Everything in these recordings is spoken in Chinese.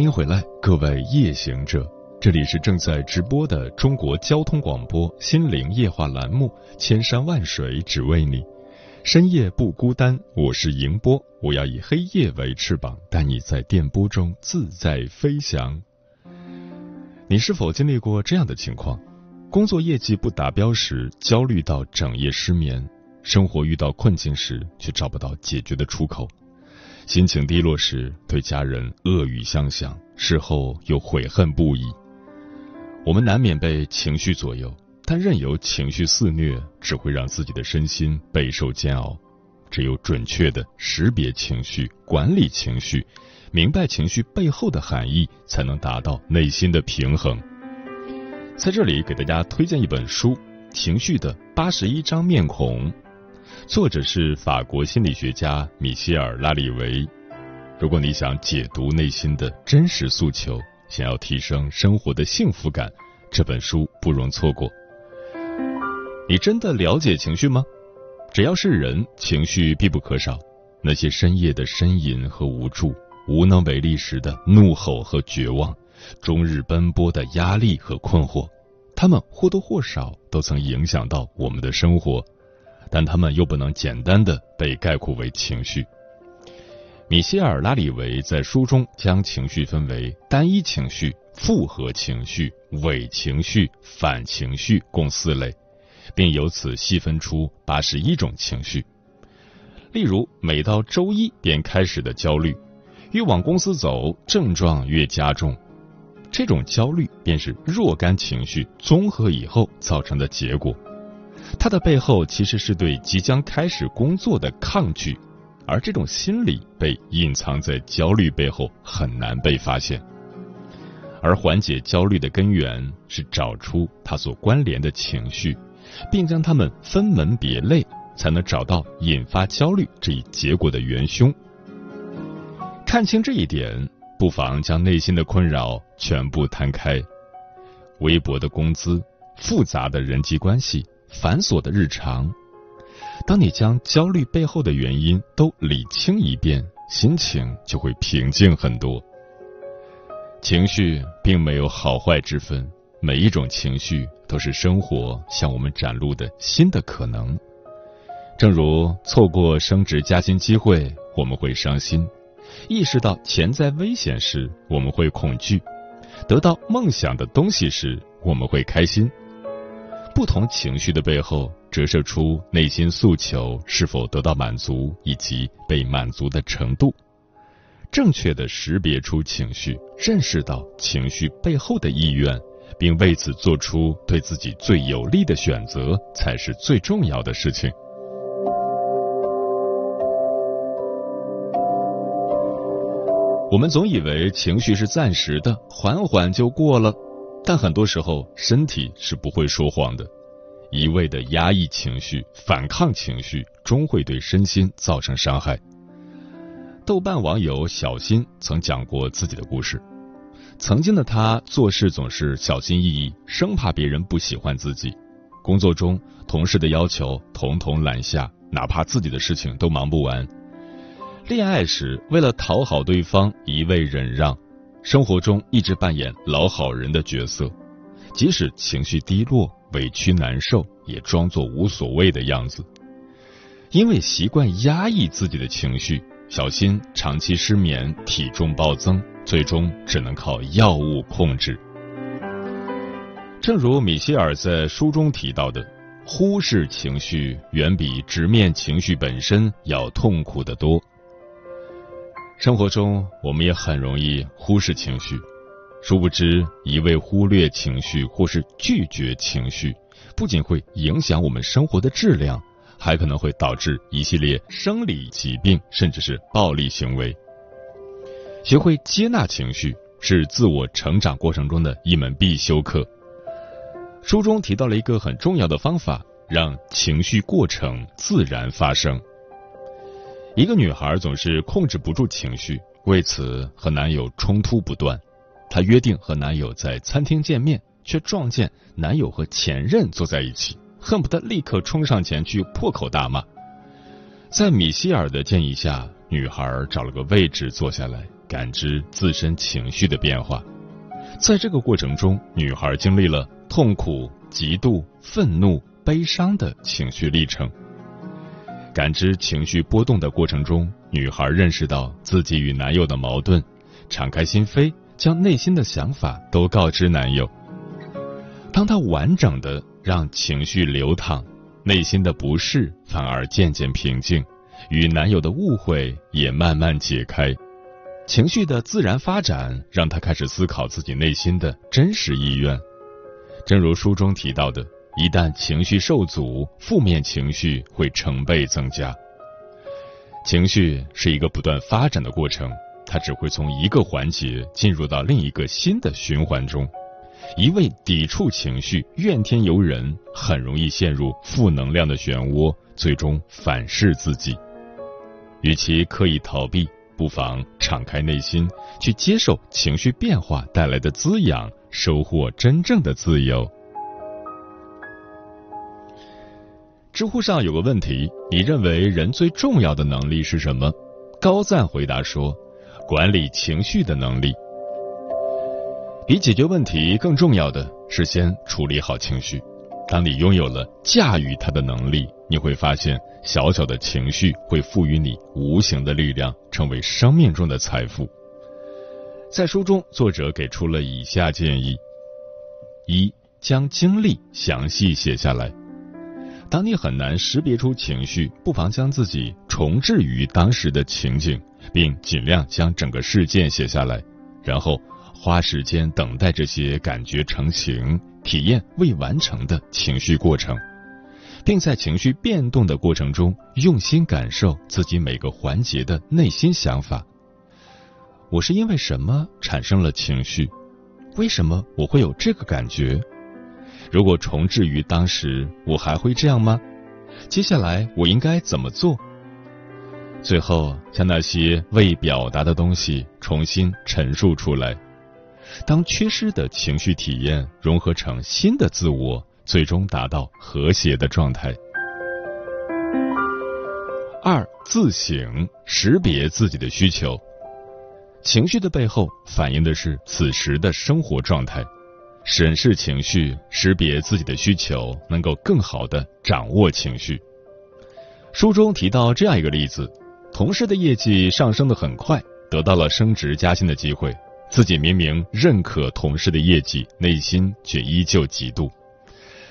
欢迎回来，各位夜行者，这里是正在直播的中国交通广播心灵夜话栏目《千山万水只为你》，深夜不孤单，我是迎波，我要以黑夜为翅膀，带你在电波中自在飞翔。你是否经历过这样的情况？工作业绩不达标时，焦虑到整夜失眠；生活遇到困境时，却找不到解决的出口。心情低落时，对家人恶语相向，事后又悔恨不已。我们难免被情绪左右，但任由情绪肆虐，只会让自己的身心备受煎熬。只有准确的识别情绪、管理情绪，明白情绪背后的含义，才能达到内心的平衡。在这里，给大家推荐一本书《情绪的八十一张面孔》。作者是法国心理学家米歇尔·拉里维。如果你想解读内心的真实诉求，想要提升生活的幸福感，这本书不容错过。你真的了解情绪吗？只要是人，情绪必不可少。那些深夜的呻吟和无助，无能为力时的怒吼和绝望，终日奔波的压力和困惑，他们或多或少都曾影响到我们的生活。但他们又不能简单的被概括为情绪。米歇尔·拉里维在书中将情绪分为单一情绪、复合情绪、伪情绪、反情绪共四类，并由此细分出八十一种情绪。例如，每到周一便开始的焦虑，越往公司走，症状越加重。这种焦虑便是若干情绪综合以后造成的结果。它的背后其实是对即将开始工作的抗拒，而这种心理被隐藏在焦虑背后，很难被发现。而缓解焦虑的根源是找出它所关联的情绪，并将它们分门别类，才能找到引发焦虑这一结果的元凶。看清这一点，不妨将内心的困扰全部摊开：微薄的工资，复杂的人际关系。繁琐的日常，当你将焦虑背后的原因都理清一遍，心情就会平静很多。情绪并没有好坏之分，每一种情绪都是生活向我们展露的新的可能。正如错过升职加薪机会，我们会伤心；意识到潜在危险时，我们会恐惧；得到梦想的东西时，我们会开心。不同情绪的背后，折射出内心诉求是否得到满足以及被满足的程度。正确的识别出情绪，认识到情绪背后的意愿，并为此做出对自己最有利的选择，才是最重要的事情。我们总以为情绪是暂时的，缓缓就过了。但很多时候，身体是不会说谎的。一味的压抑情绪、反抗情绪，终会对身心造成伤害。豆瓣网友小新曾讲过自己的故事。曾经的他做事总是小心翼翼，生怕别人不喜欢自己。工作中，同事的要求统统揽下，哪怕自己的事情都忙不完。恋爱时，为了讨好对方，一味忍让。生活中一直扮演老好人的角色，即使情绪低落、委屈难受，也装作无所谓的样子。因为习惯压抑自己的情绪，小新长期失眠、体重暴增，最终只能靠药物控制。正如米歇尔在书中提到的，忽视情绪远比直面情绪本身要痛苦得多。生活中，我们也很容易忽视情绪，殊不知一味忽略情绪或是拒绝情绪，不仅会影响我们生活的质量，还可能会导致一系列生理疾病，甚至是暴力行为。学会接纳情绪是自我成长过程中的一门必修课。书中提到了一个很重要的方法，让情绪过程自然发生。一个女孩总是控制不住情绪，为此和男友冲突不断。她约定和男友在餐厅见面，却撞见男友和前任坐在一起，恨不得立刻冲上前去破口大骂。在米歇尔的建议下，女孩找了个位置坐下来，感知自身情绪的变化。在这个过程中，女孩经历了痛苦、嫉妒、愤怒、悲伤的情绪历程。感知情绪波动的过程中，女孩认识到自己与男友的矛盾，敞开心扉，将内心的想法都告知男友。当她完整的让情绪流淌，内心的不适反而渐渐平静，与男友的误会也慢慢解开。情绪的自然发展让她开始思考自己内心的真实意愿。正如书中提到的。一旦情绪受阻，负面情绪会成倍增加。情绪是一个不断发展的过程，它只会从一个环节进入到另一个新的循环中。一味抵触情绪、怨天尤人，很容易陷入负能量的漩涡，最终反噬自己。与其刻意逃避，不妨敞开内心，去接受情绪变化带来的滋养，收获真正的自由。知乎上有个问题：你认为人最重要的能力是什么？高赞回答说：管理情绪的能力。比解决问题更重要的是先处理好情绪。当你拥有了驾驭它的能力，你会发现小小的情绪会赋予你无形的力量，成为生命中的财富。在书中，作者给出了以下建议：一、将经历详细写下来。当你很难识别出情绪，不妨将自己重置于当时的情景，并尽量将整个事件写下来，然后花时间等待这些感觉成型，体验未完成的情绪过程，并在情绪变动的过程中用心感受自己每个环节的内心想法。我是因为什么产生了情绪？为什么我会有这个感觉？如果重置于当时，我还会这样吗？接下来我应该怎么做？最后，将那些未表达的东西重新陈述出来。当缺失的情绪体验融合成新的自我，最终达到和谐的状态。二、自省，识别自己的需求。情绪的背后反映的是此时的生活状态。审视情绪，识别自己的需求，能够更好的掌握情绪。书中提到这样一个例子：同事的业绩上升的很快，得到了升职加薪的机会，自己明明认可同事的业绩，内心却依旧嫉妒。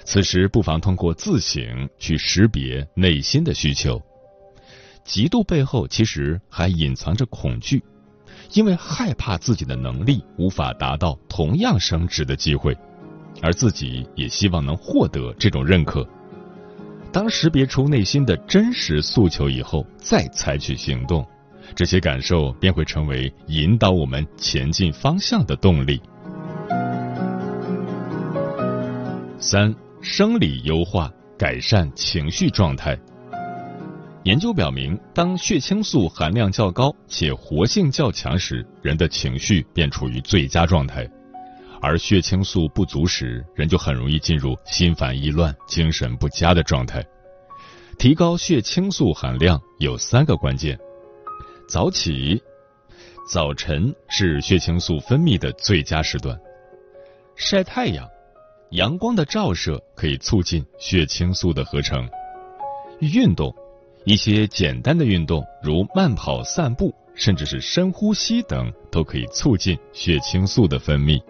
此时不妨通过自省去识别内心的需求。嫉妒背后其实还隐藏着恐惧。因为害怕自己的能力无法达到同样升职的机会，而自己也希望能获得这种认可。当识别出内心的真实诉求以后，再采取行动，这些感受便会成为引导我们前进方向的动力。三、生理优化，改善情绪状态。研究表明，当血清素含量较高且活性较强时，人的情绪便处于最佳状态；而血清素不足时，人就很容易进入心烦意乱、精神不佳的状态。提高血清素含量有三个关键：早起，早晨是血清素分泌的最佳时段；晒太阳，阳光的照射可以促进血清素的合成；运动。一些简单的运动，如慢跑、散步，甚至是深呼吸等，都可以促进血清素的分泌。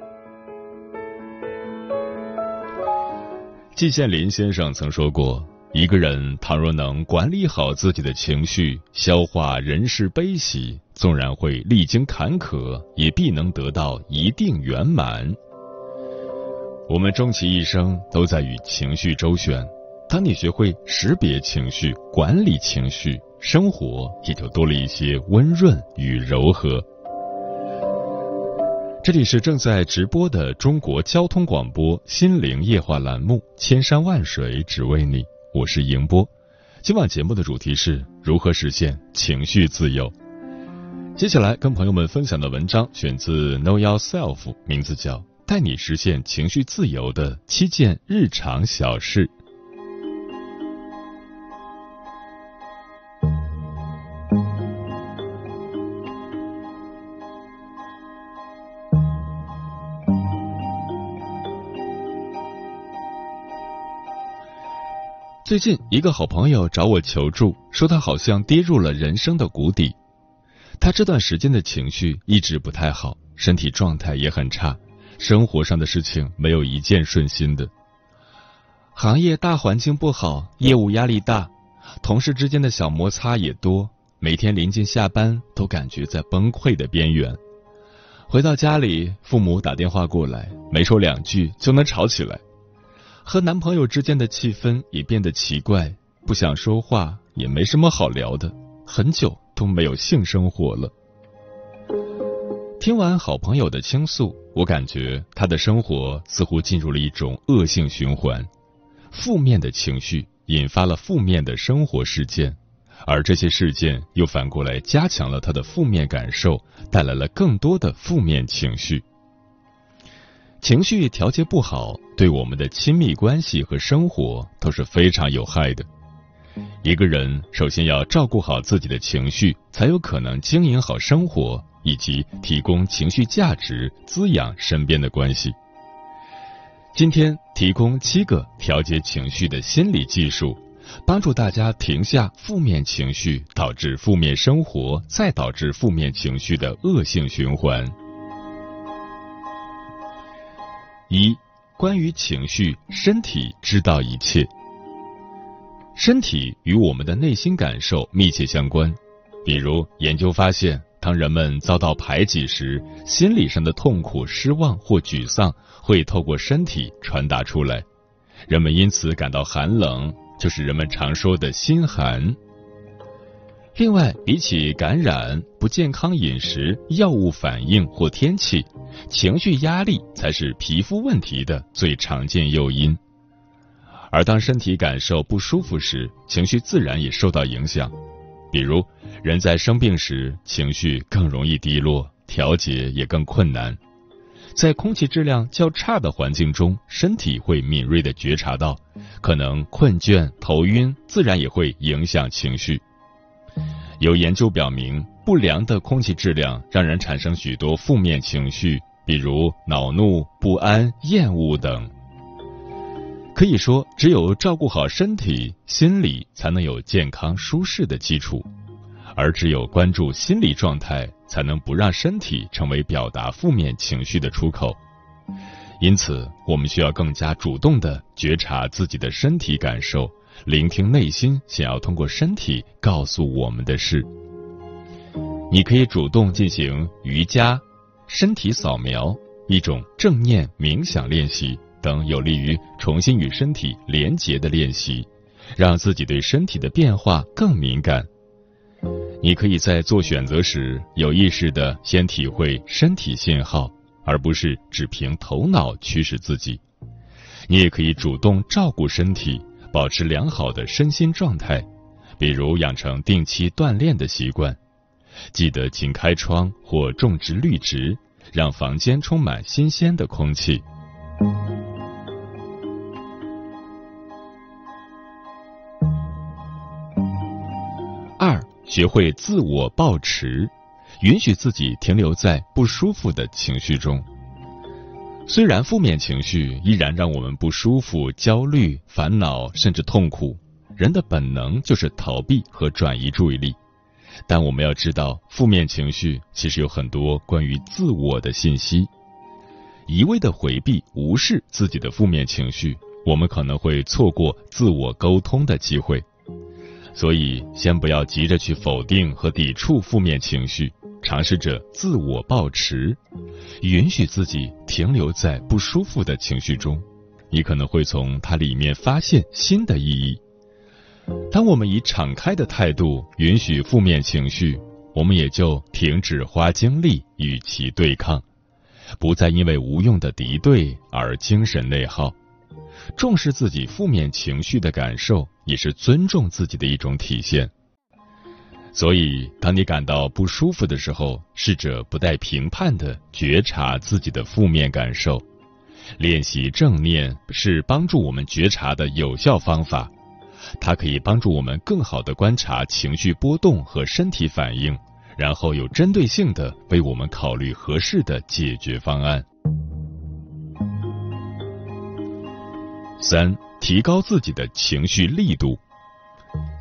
季羡林先生曾说过：“一个人倘若能管理好自己的情绪，消化人世悲喜，纵然会历经坎坷，也必能得到一定圆满。”我们终其一生都在与情绪周旋。当你学会识别情绪、管理情绪，生活也就多了一些温润与柔和。这里是正在直播的中国交通广播心灵夜话栏目《千山万水只为你》，我是迎波。今晚节目的主题是如何实现情绪自由。接下来跟朋友们分享的文章选自 Know Yourself，名字叫《带你实现情绪自由的七件日常小事》。最近，一个好朋友找我求助，说他好像跌入了人生的谷底。他这段时间的情绪一直不太好，身体状态也很差，生活上的事情没有一件顺心的。行业大环境不好，业务压力大，同事之间的小摩擦也多，每天临近下班都感觉在崩溃的边缘。回到家里，父母打电话过来，没说两句就能吵起来。和男朋友之间的气氛也变得奇怪，不想说话，也没什么好聊的，很久都没有性生活了。听完好朋友的倾诉，我感觉他的生活似乎进入了一种恶性循环，负面的情绪引发了负面的生活事件，而这些事件又反过来加强了他的负面感受，带来了更多的负面情绪。情绪调节不好，对我们的亲密关系和生活都是非常有害的。一个人首先要照顾好自己的情绪，才有可能经营好生活，以及提供情绪价值，滋养身边的关系。今天提供七个调节情绪的心理技术，帮助大家停下负面情绪导致负面生活，再导致负面情绪的恶性循环。一、关于情绪，身体知道一切。身体与我们的内心感受密切相关。比如，研究发现，当人们遭到排挤时，心理上的痛苦、失望或沮丧会透过身体传达出来，人们因此感到寒冷，就是人们常说的心寒。另外，比起感染、不健康饮食、药物反应或天气，情绪压力才是皮肤问题的最常见诱因。而当身体感受不舒服时，情绪自然也受到影响。比如，人在生病时，情绪更容易低落，调节也更困难。在空气质量较差的环境中，身体会敏锐地觉察到，可能困倦、头晕，自然也会影响情绪。有研究表明，不良的空气质量让人产生许多负面情绪，比如恼怒、不安、厌恶等。可以说，只有照顾好身体，心理才能有健康舒适的基础；而只有关注心理状态，才能不让身体成为表达负面情绪的出口。因此，我们需要更加主动的觉察自己的身体感受。聆听内心想要通过身体告诉我们的事。你可以主动进行瑜伽、身体扫描、一种正念冥想练习等有利于重新与身体连结的练习，让自己对身体的变化更敏感。你可以在做选择时有意识的先体会身体信号，而不是只凭头脑驱使自己。你也可以主动照顾身体。保持良好的身心状态，比如养成定期锻炼的习惯，记得勤开窗或种植绿植，让房间充满新鲜的空气。二，学会自我保持，允许自己停留在不舒服的情绪中。虽然负面情绪依然让我们不舒服、焦虑、烦恼，甚至痛苦，人的本能就是逃避和转移注意力。但我们要知道，负面情绪其实有很多关于自我的信息。一味的回避、无视自己的负面情绪，我们可能会错过自我沟通的机会。所以，先不要急着去否定和抵触负面情绪。尝试着自我保持，允许自己停留在不舒服的情绪中，你可能会从它里面发现新的意义。当我们以敞开的态度允许负面情绪，我们也就停止花精力与其对抗，不再因为无用的敌对而精神内耗。重视自己负面情绪的感受，也是尊重自己的一种体现。所以，当你感到不舒服的时候，试着不带评判的觉察自己的负面感受。练习正念是帮助我们觉察的有效方法，它可以帮助我们更好的观察情绪波动和身体反应，然后有针对性的为我们考虑合适的解决方案。三、提高自己的情绪力度。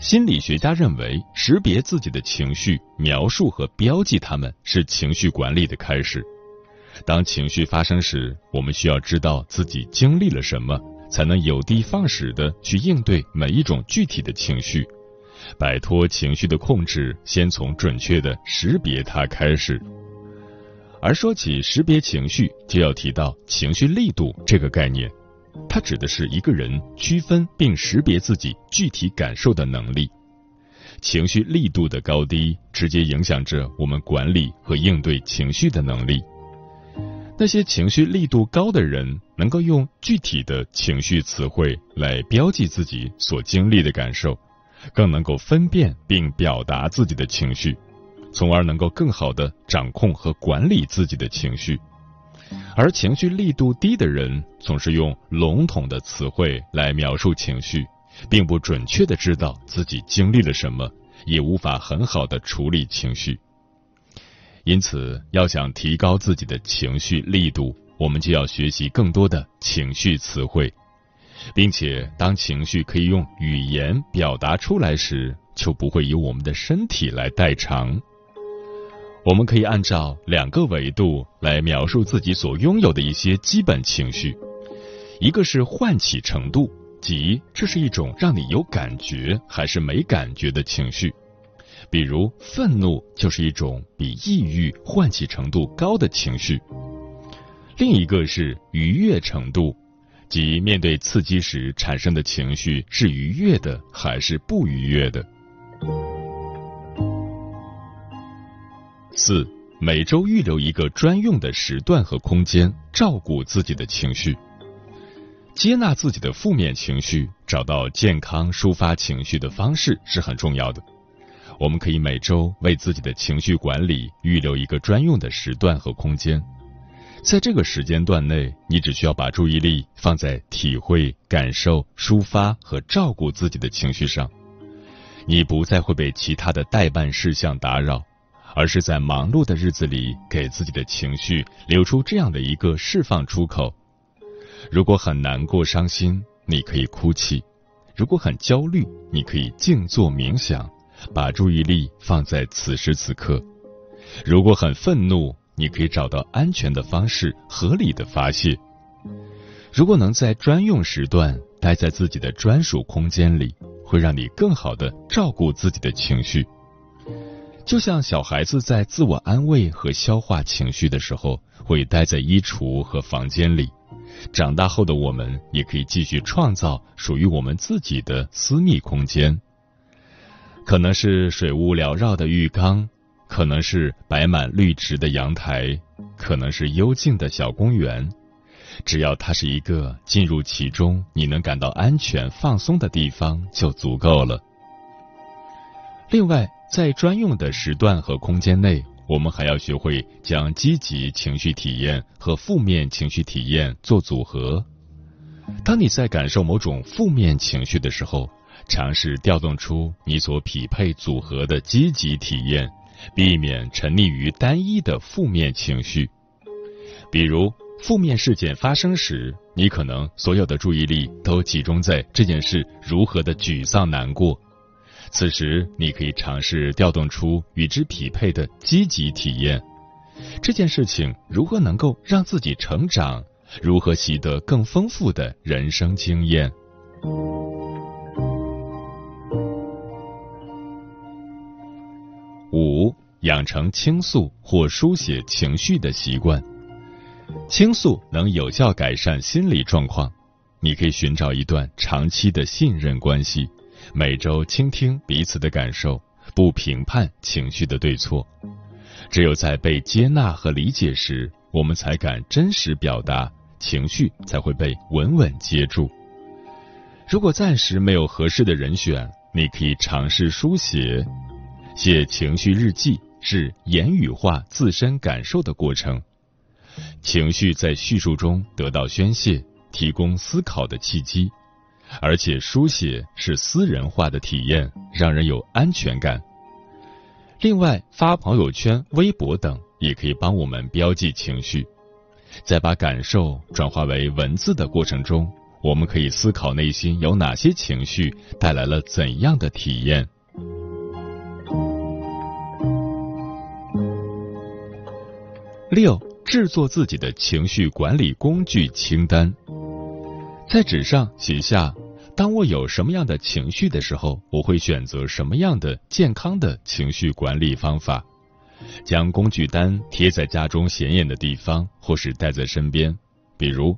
心理学家认为，识别自己的情绪、描述和标记它们是情绪管理的开始。当情绪发生时，我们需要知道自己经历了什么，才能有的放矢的去应对每一种具体的情绪，摆脱情绪的控制。先从准确的识别它开始。而说起识别情绪，就要提到情绪力度这个概念。它指的是一个人区分并识别自己具体感受的能力，情绪力度的高低直接影响着我们管理和应对情绪的能力。那些情绪力度高的人，能够用具体的情绪词汇来标记自己所经历的感受，更能够分辨并表达自己的情绪，从而能够更好的掌控和管理自己的情绪。而情绪力度低的人，总是用笼统的词汇来描述情绪，并不准确的知道自己经历了什么，也无法很好的处理情绪。因此，要想提高自己的情绪力度，我们就要学习更多的情绪词汇，并且当情绪可以用语言表达出来时，就不会由我们的身体来代偿。我们可以按照两个维度来描述自己所拥有的一些基本情绪，一个是唤起程度，即这是一种让你有感觉还是没感觉的情绪，比如愤怒就是一种比抑郁唤起程度高的情绪；另一个是愉悦程度，即面对刺激时产生的情绪是愉悦的还是不愉悦的。四，每周预留一个专用的时段和空间，照顾自己的情绪，接纳自己的负面情绪，找到健康抒发情绪的方式是很重要的。我们可以每周为自己的情绪管理预留一个专用的时段和空间，在这个时间段内，你只需要把注意力放在体会、感受、抒发和照顾自己的情绪上，你不再会被其他的代办事项打扰。而是在忙碌的日子里，给自己的情绪留出这样的一个释放出口。如果很难过、伤心，你可以哭泣；如果很焦虑，你可以静坐冥想，把注意力放在此时此刻。如果很愤怒，你可以找到安全的方式，合理的发泄。如果能在专用时段待在自己的专属空间里，会让你更好的照顾自己的情绪。就像小孩子在自我安慰和消化情绪的时候，会待在衣橱和房间里；长大后的我们，也可以继续创造属于我们自己的私密空间。可能是水雾缭绕的浴缸，可能是摆满绿植的阳台，可能是幽静的小公园。只要它是一个进入其中你能感到安全放松的地方，就足够了。另外。在专用的时段和空间内，我们还要学会将积极情绪体验和负面情绪体验做组合。当你在感受某种负面情绪的时候，尝试调动出你所匹配组合的积极体验，避免沉溺于单一的负面情绪。比如，负面事件发生时，你可能所有的注意力都集中在这件事如何的沮丧难过。此时，你可以尝试调动出与之匹配的积极体验。这件事情如何能够让自己成长？如何习得更丰富的人生经验？五、养成倾诉或书写情绪的习惯。倾诉能有效改善心理状况。你可以寻找一段长期的信任关系。每周倾听彼此的感受，不评判情绪的对错。只有在被接纳和理解时，我们才敢真实表达，情绪才会被稳稳接住。如果暂时没有合适的人选，你可以尝试书写，写情绪日记是言语化自身感受的过程，情绪在叙述中得到宣泄，提供思考的契机。而且书写是私人化的体验，让人有安全感。另外，发朋友圈、微博等也可以帮我们标记情绪，在把感受转化为文字的过程中，我们可以思考内心有哪些情绪带来了怎样的体验。六，制作自己的情绪管理工具清单。在纸上写下，当我有什么样的情绪的时候，我会选择什么样的健康的情绪管理方法。将工具单贴在家中显眼的地方，或是带在身边。比如，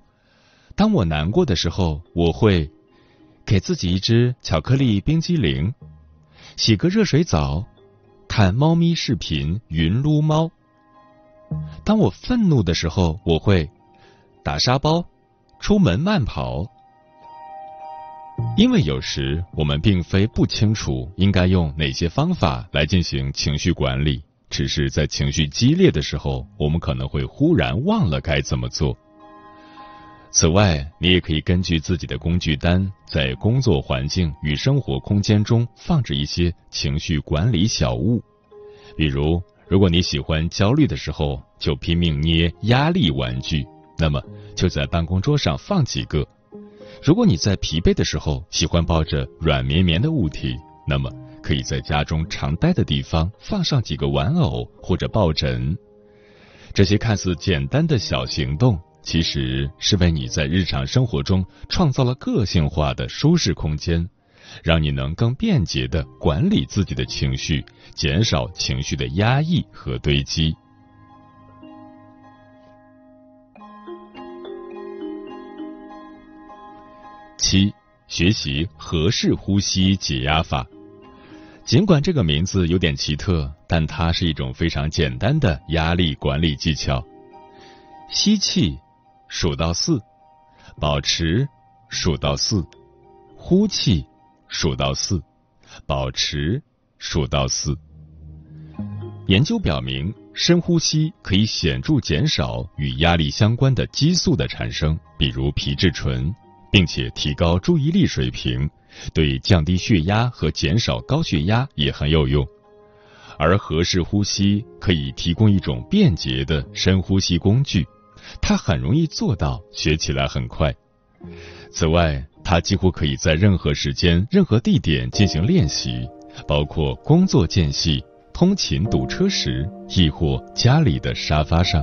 当我难过的时候，我会给自己一只巧克力冰激凌，洗个热水澡，看猫咪视频云撸猫。当我愤怒的时候，我会打沙包。出门慢跑，因为有时我们并非不清楚应该用哪些方法来进行情绪管理，只是在情绪激烈的时候，我们可能会忽然忘了该怎么做。此外，你也可以根据自己的工具单，在工作环境与生活空间中放置一些情绪管理小物，比如，如果你喜欢焦虑的时候，就拼命捏压力玩具。那么就在办公桌上放几个。如果你在疲惫的时候喜欢抱着软绵绵的物体，那么可以在家中常待的地方放上几个玩偶或者抱枕。这些看似简单的小行动，其实是为你在日常生活中创造了个性化的舒适空间，让你能更便捷的管理自己的情绪，减少情绪的压抑和堆积。七，学习合适呼吸解压法。尽管这个名字有点奇特，但它是一种非常简单的压力管理技巧。吸气，数到四，保持，数到四，呼气，数到四，保持，数到四。研究表明，深呼吸可以显著减少与压力相关的激素的产生，比如皮质醇。并且提高注意力水平，对降低血压和减少高血压也很有用。而合适呼吸可以提供一种便捷的深呼吸工具，它很容易做到，学起来很快。此外，它几乎可以在任何时间、任何地点进行练习，包括工作间隙、通勤堵车时，亦或家里的沙发上。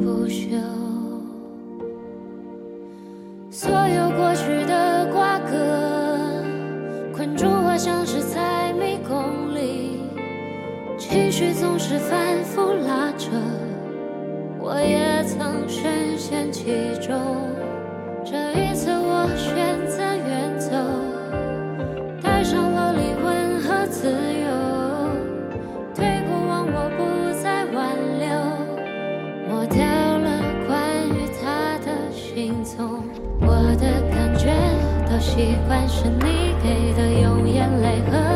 不休，所有过去的瓜葛，困住我，像是在迷宫里，情绪总是反复拉扯，我也曾深陷其中。习惯是你给的用眼泪和